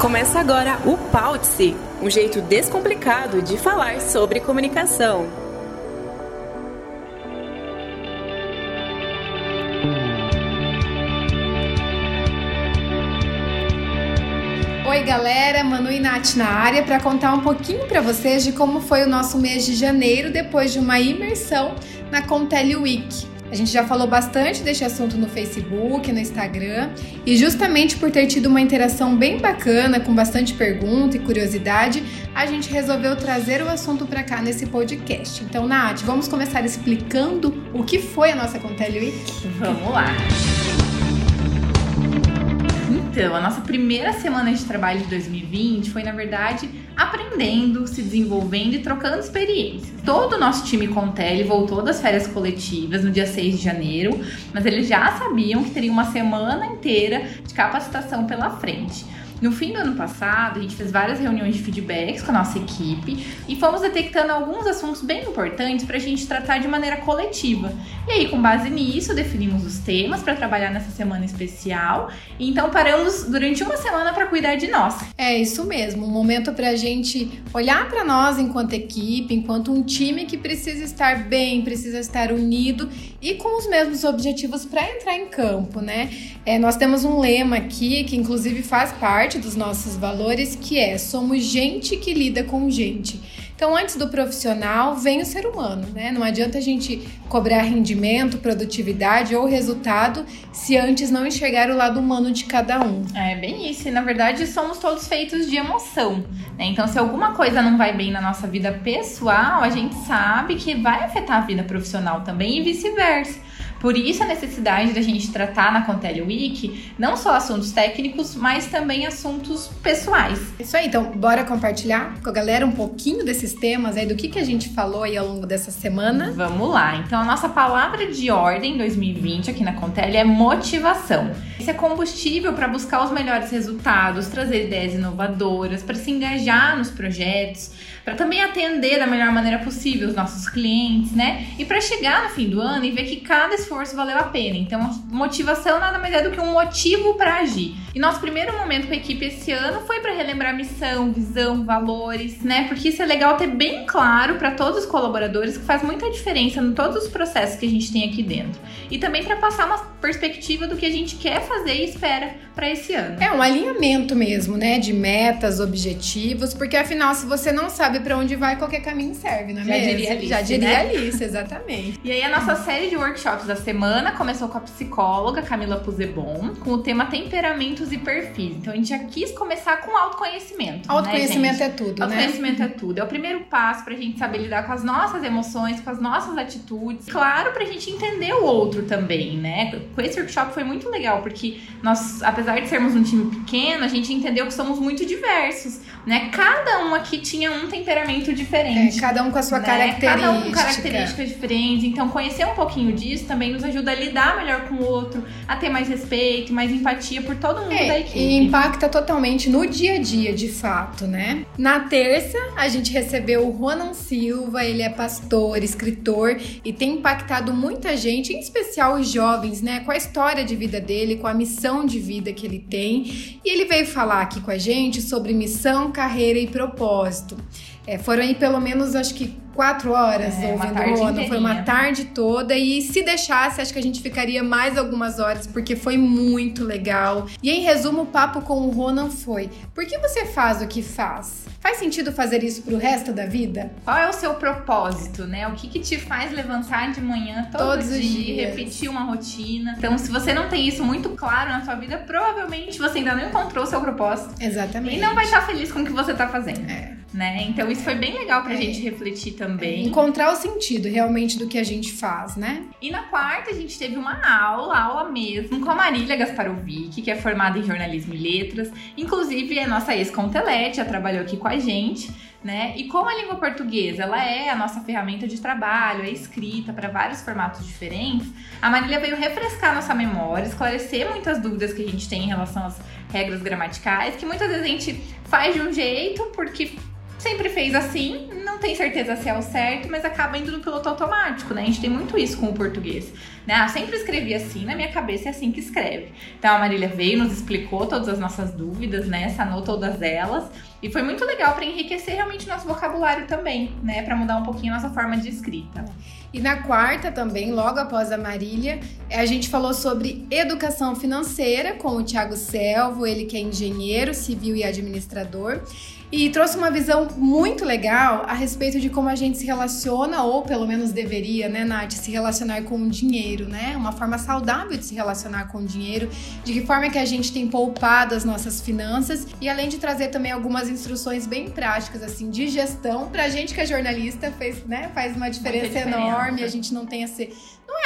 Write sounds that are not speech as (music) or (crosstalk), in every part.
Começa agora o Pautse, um jeito descomplicado de falar sobre comunicação. Oi, galera, Manu e Nath na área para contar um pouquinho para vocês de como foi o nosso mês de janeiro depois de uma imersão na Contele Week. A gente já falou bastante desse assunto no Facebook, no Instagram, e justamente por ter tido uma interação bem bacana, com bastante pergunta e curiosidade, a gente resolveu trazer o assunto para cá nesse podcast. Então, Nath, vamos começar explicando o que foi a nossa Contele Week? Vamos lá! Então, a nossa primeira semana de trabalho de 2020 foi, na verdade, aprendendo, se desenvolvendo e trocando experiências. Todo o nosso time Contele voltou das férias coletivas no dia 6 de janeiro, mas eles já sabiam que teria uma semana inteira de capacitação pela frente. No fim do ano passado, a gente fez várias reuniões de feedbacks com a nossa equipe e fomos detectando alguns assuntos bem importantes para a gente tratar de maneira coletiva. E aí, com base nisso, definimos os temas para trabalhar nessa semana especial. E então, paramos durante uma semana para cuidar de nós. É isso mesmo, um momento para a gente olhar para nós enquanto equipe, enquanto um time que precisa estar bem, precisa estar unido e com os mesmos objetivos para entrar em campo, né? É, nós temos um lema aqui que, inclusive, faz parte parte dos nossos valores, que é somos gente que lida com gente. Então, antes do profissional, vem o ser humano, né? Não adianta a gente cobrar rendimento, produtividade ou resultado se antes não enxergar o lado humano de cada um. É bem isso. E na verdade, somos todos feitos de emoção. Né? Então, se alguma coisa não vai bem na nossa vida pessoal, a gente sabe que vai afetar a vida profissional também e vice-versa. Por isso a necessidade da gente tratar na Contele Week não só assuntos técnicos, mas também assuntos pessoais. Isso aí, então bora compartilhar com a galera um pouquinho desses temas aí, do que, que a gente falou aí ao longo dessa semana. Vamos lá, então a nossa palavra de ordem 2020 aqui na Contele é motivação. Esse é combustível para buscar os melhores resultados, trazer ideias inovadoras, para se engajar nos projetos, para também atender da melhor maneira possível os nossos clientes, né? E para chegar no fim do ano e ver que cada esforço valeu a pena. Então, motivação nada mais é do que um motivo para agir. E nosso primeiro momento com a equipe esse ano foi para relembrar missão, visão, valores, né? Porque isso é legal ter bem claro para todos os colaboradores que faz muita diferença em todos os processos que a gente tem aqui dentro. E também para passar uma perspectiva do que a gente quer fazer e espera para esse ano. É um alinhamento mesmo, né? De metas, objetivos, porque afinal, se você não sabe para onde vai, qualquer caminho serve, não é Já mesmo? diria Alice, Já diria né? Alice, exatamente. E aí a nossa série de workshops da semana começou com a psicóloga Camila Puzebon, com o tema temperamentos e perfis. Então a gente já quis começar com autoconhecimento. Autoconhecimento né, é tudo, né? Autoconhecimento é tudo. É o primeiro passo pra gente saber lidar com as nossas emoções, com as nossas atitudes. Claro, pra gente entender o outro também, né? Com esse workshop foi muito legal, porque nós, apesar de sermos um time pequeno, a gente entendeu que somos muito diversos, né? Cada um aqui tinha um temperamento diferente. É, cada um com a sua né? característica. Cada um com características diferentes. Então, conhecer um pouquinho disso também nos ajuda a lidar melhor com o outro, a ter mais respeito, mais empatia por todo mundo da É, equipe. e impacta totalmente no dia a dia, de fato, né? Na terça, a gente recebeu o Ronan Silva, ele é pastor, escritor e tem impactado muita gente, em especial os jovens, né? Com a história de vida dele, com a missão de vida que ele tem. E ele veio falar aqui com a gente sobre missão, carreira e propósito. É, foram aí pelo menos, acho que quatro horas É, uma ouvindo tarde o Ronan. Foi uma tarde toda e se deixasse, acho que a gente ficaria mais algumas horas, porque foi muito legal. E em resumo, o papo com o Ronan foi: por que você faz o que faz? Faz sentido fazer isso pro resto da vida? Qual é o seu propósito, né? O que, que te faz levantar de manhã todo Todos os dia, dias. repetir uma rotina? Então, se você não tem isso muito claro na sua vida, provavelmente você ainda não encontrou o seu propósito. Exatamente. E não vai estar feliz com o que você tá fazendo. É. Né? Então, isso foi bem legal pra É. gente refletir também. Encontrar o sentido realmente do que a gente faz, né? E na quarta a gente teve uma aula, aula mesmo, com a Marília Gasparovic, que é formada em jornalismo e letras. Inclusive é nossa ex-contelete, já trabalhou aqui com a gente, né? E como a língua portuguesa ela é a nossa ferramenta de trabalho, é escrita para vários formatos diferentes, a Marília veio refrescar nossa memória, esclarecer muitas dúvidas que a gente tem em relação às regras gramaticais, que muitas vezes a gente faz de um jeito porque sempre fez assim, não tem certeza se é o certo, mas acaba indo no piloto automático, né? A gente tem muito isso com o português. Né? Eu sempre escrevi assim, na minha cabeça é assim que escreve. Então a Marília veio, nos explicou todas as nossas dúvidas, né? Sanou todas elas. E foi muito legal para enriquecer realmente nosso vocabulário também, né? Para mudar um pouquinho a nossa forma de escrita. E na quarta também, logo após a Marília, a gente falou sobre educação financeira com o Tiago Selvo, ele que é engenheiro civil e administrador e trouxe uma visão muito legal a respeito de como a gente se relaciona, ou pelo menos deveria, né, Nath, se relacionar com o dinheiro, né? Uma forma saudável de se relacionar com o dinheiro, de que forma que a gente tem poupado as nossas finanças e além de trazer também algumas instruções bem práticas, assim, de gestão, pra gente que é jornalista, fez, né, faz uma diferença, diferença. enorme, a gente não tem esse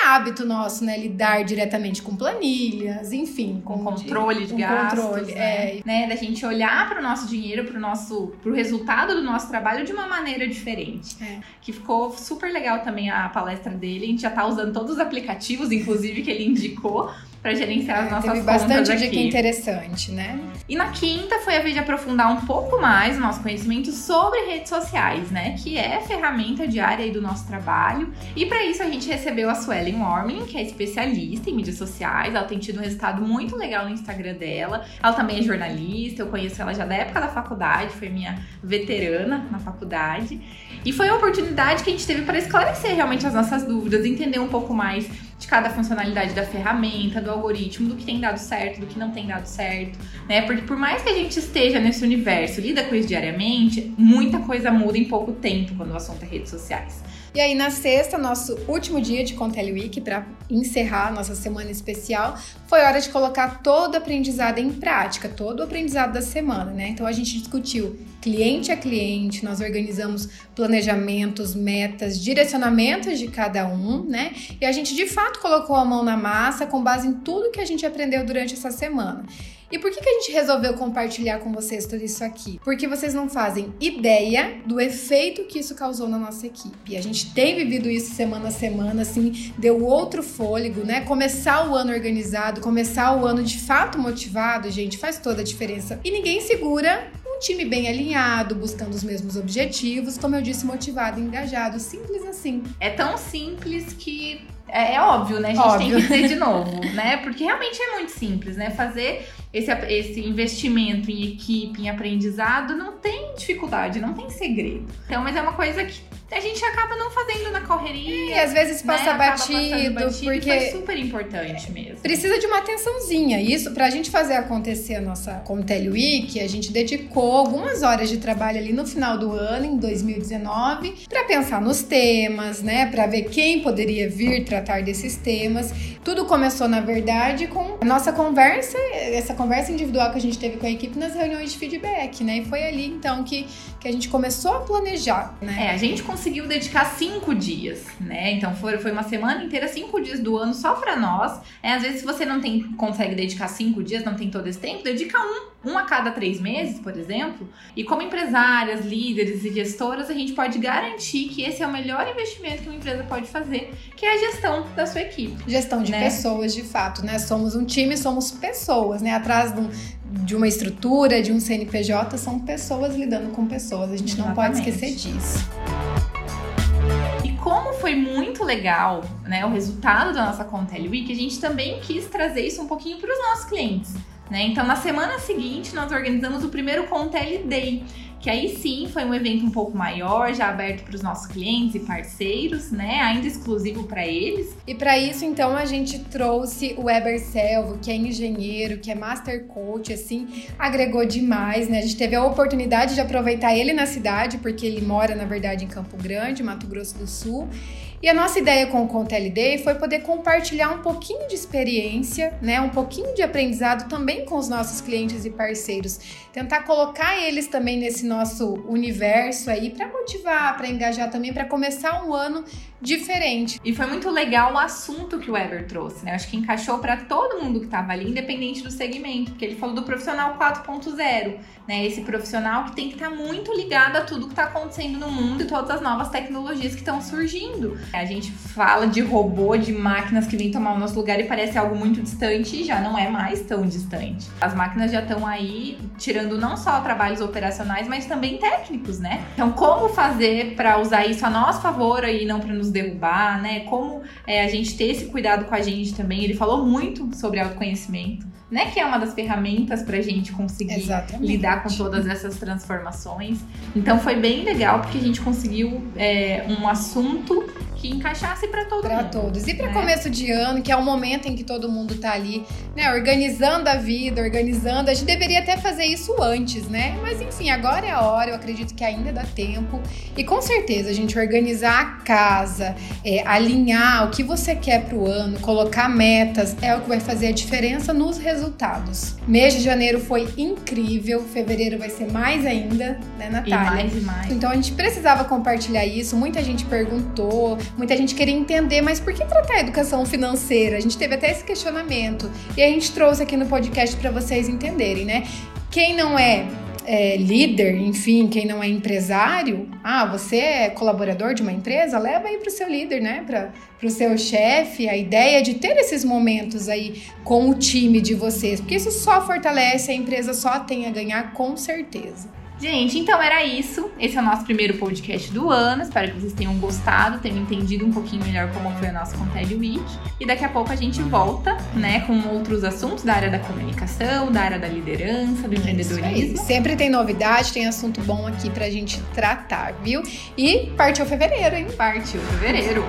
é hábito nosso, né, lidar diretamente com planilhas, enfim, com, com controle de, gastos, controle, né? É. né? Da gente olhar para o nosso dinheiro, para o nosso, pro resultado do nosso trabalho de uma maneira diferente. É. Que ficou super legal também a palestra dele. A gente já está usando todos os aplicativos, inclusive que ele indicou para gerenciar as é, nossas teve bastante aqui. dica interessante, né? E na quinta foi a vez de aprofundar um pouco mais o nosso conhecimento sobre redes sociais, né? Que é ferramenta diária do nosso trabalho. E para isso a gente recebeu a Suelen Warming, que é especialista em mídias sociais. Ela tem tido um resultado muito legal no Instagram dela. Ela também é jornalista, eu conheço ela já da época da faculdade, foi minha veterana na faculdade. E foi a oportunidade que a gente teve para esclarecer realmente as nossas dúvidas, entender um pouco mais de cada funcionalidade da ferramenta, do algoritmo, do que tem dado certo, do que não tem dado certo, né? Porque por mais que a gente esteja nesse universo, lida com isso diariamente, muita coisa muda em pouco tempo quando o assunto é redes sociais. E aí, na sexta, nosso último dia de Contele Week, para encerrar nossa semana especial, foi hora de colocar todo o aprendizado em prática, todo o aprendizado da semana, né? Então, a gente discutiu cliente a cliente, nós organizamos planejamentos, metas, direcionamentos de cada um, né? E a gente, de fato, colocou a mão na massa com base em tudo que a gente aprendeu durante essa semana. E por que, que a gente resolveu compartilhar com vocês tudo isso aqui? Porque vocês não fazem ideia do efeito que isso causou na nossa equipe. A gente tem vivido isso semana a semana, assim, deu outro fôlego, né? Começar o ano organizado, começar o ano de fato motivado, gente, faz toda a diferença. E ninguém segura time bem alinhado, buscando os mesmos objetivos, como eu disse, motivado, engajado, simples assim. É tão simples que é, é óbvio, né? A gente óbvio. tem que dizer de (laughs) novo, né? Porque realmente é muito simples, né? Fazer esse, esse investimento em equipe, em aprendizado, não tem dificuldade, não tem segredo. Então, mas é uma coisa que a gente acaba não fazendo na correria. E às vezes passa né? batido, batido, porque é super importante mesmo. Precisa de uma atençãozinha. Isso, pra gente fazer acontecer a nossa Contele Week, a gente dedicou algumas horas de trabalho ali no final do ano, em 2019, para pensar nos temas, né? Para ver quem poderia vir tratar desses temas. Tudo começou, na verdade, com a nossa conversa, essa conversa individual que a gente teve com a equipe nas reuniões de feedback, né? E foi ali então que, que a gente começou a planejar, né? É, a gente conseguiu dedicar cinco dias, né? Então foi, foi uma semana inteira, cinco dias do ano só para nós. É, às vezes, se você não tem, consegue dedicar cinco dias, não tem todo esse tempo, dedica um, um a cada três meses, por exemplo. E como empresárias, líderes e gestoras, a gente pode garantir que esse é o melhor investimento que uma empresa pode fazer, que é a gestão da sua equipe. Gestão de né? pessoas, de fato, né? Somos um time, somos pessoas, né? Atrás de um de uma estrutura, de um CNPJ, são pessoas lidando com pessoas. A gente Exatamente. não pode esquecer disso foi muito legal né, o resultado da nossa Contele Week, a gente também quis trazer isso um pouquinho para os nossos clientes. Né? Então, na semana seguinte, nós organizamos o primeiro Contele Day, que aí sim foi um evento um pouco maior, já aberto para os nossos clientes e parceiros, né? Ainda exclusivo para eles. E para isso, então, a gente trouxe o Weber Selvo, que é engenheiro, que é master coach, assim, agregou demais, né? A gente teve a oportunidade de aproveitar ele na cidade, porque ele mora, na verdade, em Campo Grande, Mato Grosso do Sul. E a nossa ideia com o Contele Day foi poder compartilhar um pouquinho de experiência, né, um pouquinho de aprendizado também com os nossos clientes e parceiros. Tentar colocar eles também nesse nosso universo aí para motivar, para engajar também, para começar um ano diferente. E foi muito legal o assunto que o Weber trouxe, né? Acho que encaixou para todo mundo que estava ali, independente do segmento, porque ele falou do profissional 4.0, né? Esse profissional que tem que estar tá muito ligado a tudo que está acontecendo no mundo e todas as novas tecnologias que estão surgindo. A gente fala de robô, de máquinas que vêm tomar o nosso lugar e parece algo muito distante e já não é mais tão distante. As máquinas já estão aí tirando não só trabalhos operacionais, mas também técnicos, né? Então, como fazer para usar isso a nosso favor e não para nos derrubar, né? Como é, a gente ter esse cuidado com a gente também. Ele falou muito sobre autoconhecimento né? Que é uma das ferramentas para a gente conseguir Exatamente. lidar com todas essas transformações. Então foi bem legal porque a gente conseguiu é, um assunto que encaixasse para todo pra mundo. Para todos. E para né? começo de ano, que é o momento em que todo mundo tá ali, né, organizando a vida, organizando. A gente deveria até fazer isso antes, né? Mas enfim, agora é a hora, eu acredito que ainda dá tempo. E com certeza, a gente organizar a casa, é, alinhar o que você quer pro ano, colocar metas, é o que vai fazer a diferença nos resultados. Mês de janeiro foi incrível, fevereiro vai ser mais ainda, né, Natália? E mais e mais. Então a gente precisava compartilhar isso, muita gente perguntou, Muita gente queria entender, mas por que tratar a educação financeira? A gente teve até esse questionamento e a gente trouxe aqui no podcast para vocês entenderem, né? Quem não é é, líder, enfim, quem não é empresário, ah, você é colaborador de uma empresa, leva aí para o seu líder, né? Para o seu chefe, a ideia de ter esses momentos aí com o time de vocês, porque isso só fortalece, a empresa só tem a ganhar com certeza. Gente, então era isso. Esse é o nosso primeiro podcast do ano. Espero que vocês tenham gostado, tenham entendido um pouquinho melhor como foi o nosso Contele Week. E daqui a pouco a gente volta, né, com outros assuntos da área da comunicação, da área da liderança, do empreendedorismo. Sempre tem novidade, tem assunto bom aqui pra gente tratar, viu? E partiu fevereiro, hein? Partiu fevereiro.